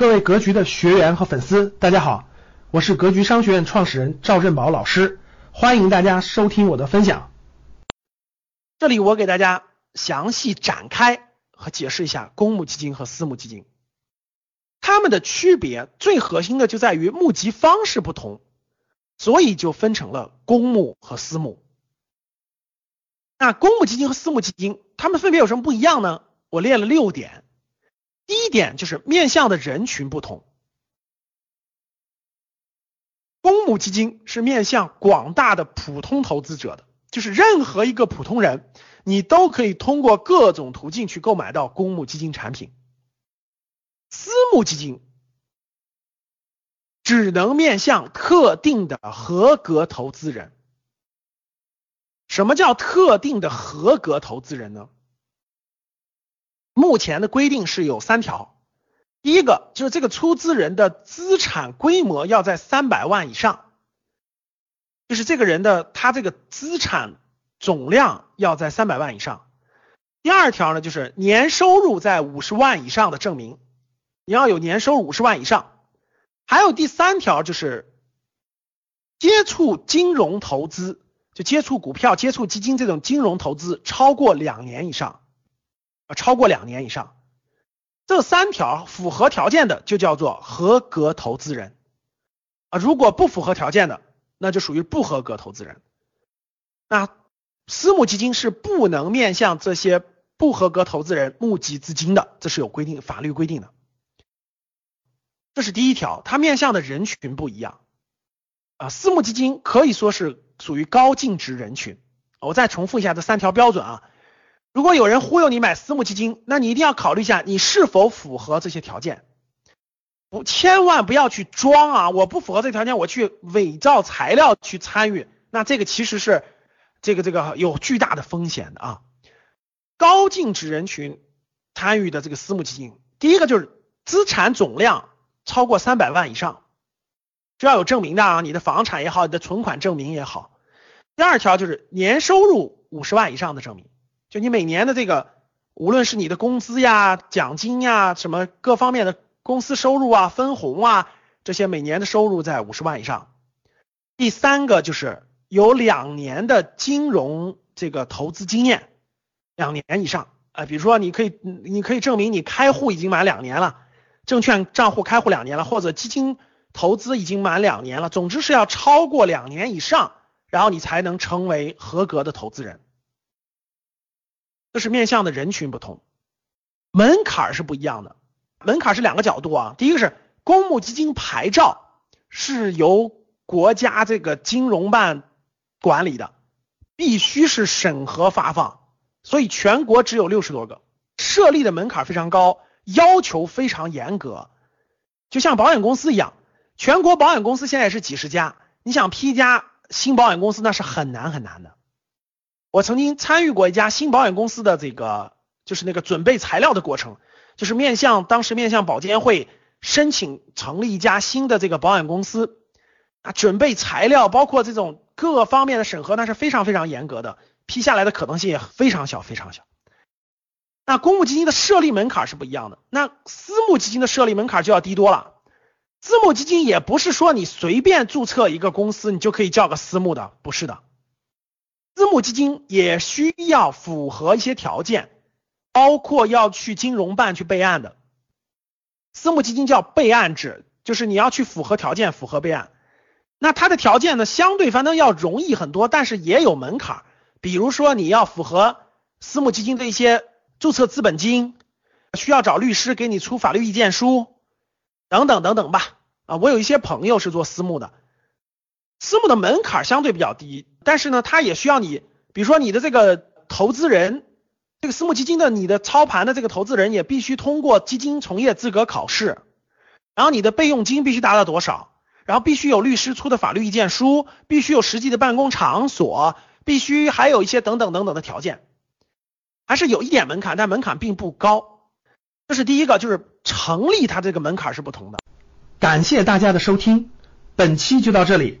各位格局的学员和粉丝，大家好，我是格局商学院创始人赵振宝老师，欢迎大家收听我的分享。这里我给大家详细展开和解释一下公募基金和私募基金，它们的区别最核心的就在于募集方式不同，所以就分成了公募和私募。那公募基金和私募基金，它们分别有什么不一样呢？我列了六点。第一点就是面向的人群不同，公募基金是面向广大的普通投资者的，就是任何一个普通人，你都可以通过各种途径去购买到公募基金产品。私募基金只能面向特定的合格投资人。什么叫特定的合格投资人呢？目前的规定是有三条，第一个就是这个出资人的资产规模要在三百万以上，就是这个人的他这个资产总量要在三百万以上。第二条呢，就是年收入在五十万以上的证明，你要有年收入五十万以上。还有第三条就是接触金融投资，就接触股票、接触基金这种金融投资超过两年以上。超过两年以上，这三条符合条件的就叫做合格投资人啊。如果不符合条件的，那就属于不合格投资人。那私募基金是不能面向这些不合格投资人募集资金的，这是有规定，法律规定的。这是第一条，它面向的人群不一样啊。私募基金可以说是属于高净值人群。我再重复一下这三条标准啊。如果有人忽悠你买私募基金，那你一定要考虑一下你是否符合这些条件，不，千万不要去装啊！我不符合这条件，我去伪造材料去参与，那这个其实是这个这个有巨大的风险的啊！高净值人群参与的这个私募基金，第一个就是资产总量超过三百万以上，需要有证明的啊，你的房产也好，你的存款证明也好。第二条就是年收入五十万以上的证明。就你每年的这个，无论是你的工资呀、奖金呀、什么各方面的公司收入啊、分红啊，这些每年的收入在五十万以上。第三个就是有两年的金融这个投资经验，两年以上啊，比如说你可以你可以证明你开户已经满两年了，证券账户开户两年了，或者基金投资已经满两年了，总之是要超过两年以上，然后你才能成为合格的投资人。这是面向的人群不同，门槛是不一样的。门槛是两个角度啊，第一个是公募基金牌照是由国家这个金融办管理的，必须是审核发放，所以全国只有六十多个，设立的门槛非常高，要求非常严格，就像保险公司一样，全国保险公司现在是几十家，你想批一家新保险公司那是很难很难的。我曾经参与过一家新保险公司的这个，就是那个准备材料的过程，就是面向当时面向保监会申请成立一家新的这个保险公司啊，准备材料包括这种各方面的审核，那是非常非常严格的，批下来的可能性也非常小非常小。那公募基金的设立门槛是不一样的，那私募基金的设立门槛就要低多了。私募基金也不是说你随便注册一个公司你就可以叫个私募的，不是的。私募基金也需要符合一些条件，包括要去金融办去备案的。私募基金叫备案制，就是你要去符合条件，符合备案。那它的条件呢，相对反正要容易很多，但是也有门槛。比如说你要符合私募基金的一些注册资本金，需要找律师给你出法律意见书，等等等等吧。啊，我有一些朋友是做私募的。私募的门槛相对比较低，但是呢，它也需要你，比如说你的这个投资人，这个私募基金的你的操盘的这个投资人也必须通过基金从业资格考试，然后你的备用金必须达到多少，然后必须有律师出的法律意见书，必须有实际的办公场所，必须还有一些等等等等的条件，还是有一点门槛，但门槛并不高。这是第一个，就是成立它这个门槛是不同的。感谢大家的收听，本期就到这里。